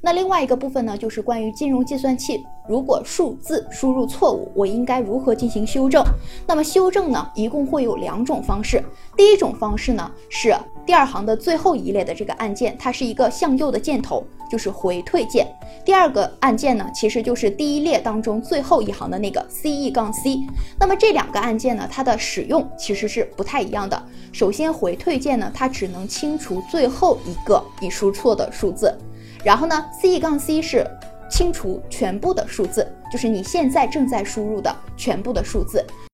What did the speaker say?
那另外一个部分呢，就是关于金融计算器，如果数字输入错误，我应该如何进行修正？那么修正呢，一共会有两种方式。第一种方式呢，是第二行的最后一列的这个按键，它是一个向右的箭头，就是回退键。第二个按键呢，其实就是第一列当中最后一行的那个 C E 杠 C。那么这两个按键呢，它的使用其实是不太一样的。首先回退键呢，它只能清除最后一个已输错的数字。然后呢，C 杠 C 是清除全部的数字，就是你现在正在输入的全部的数字。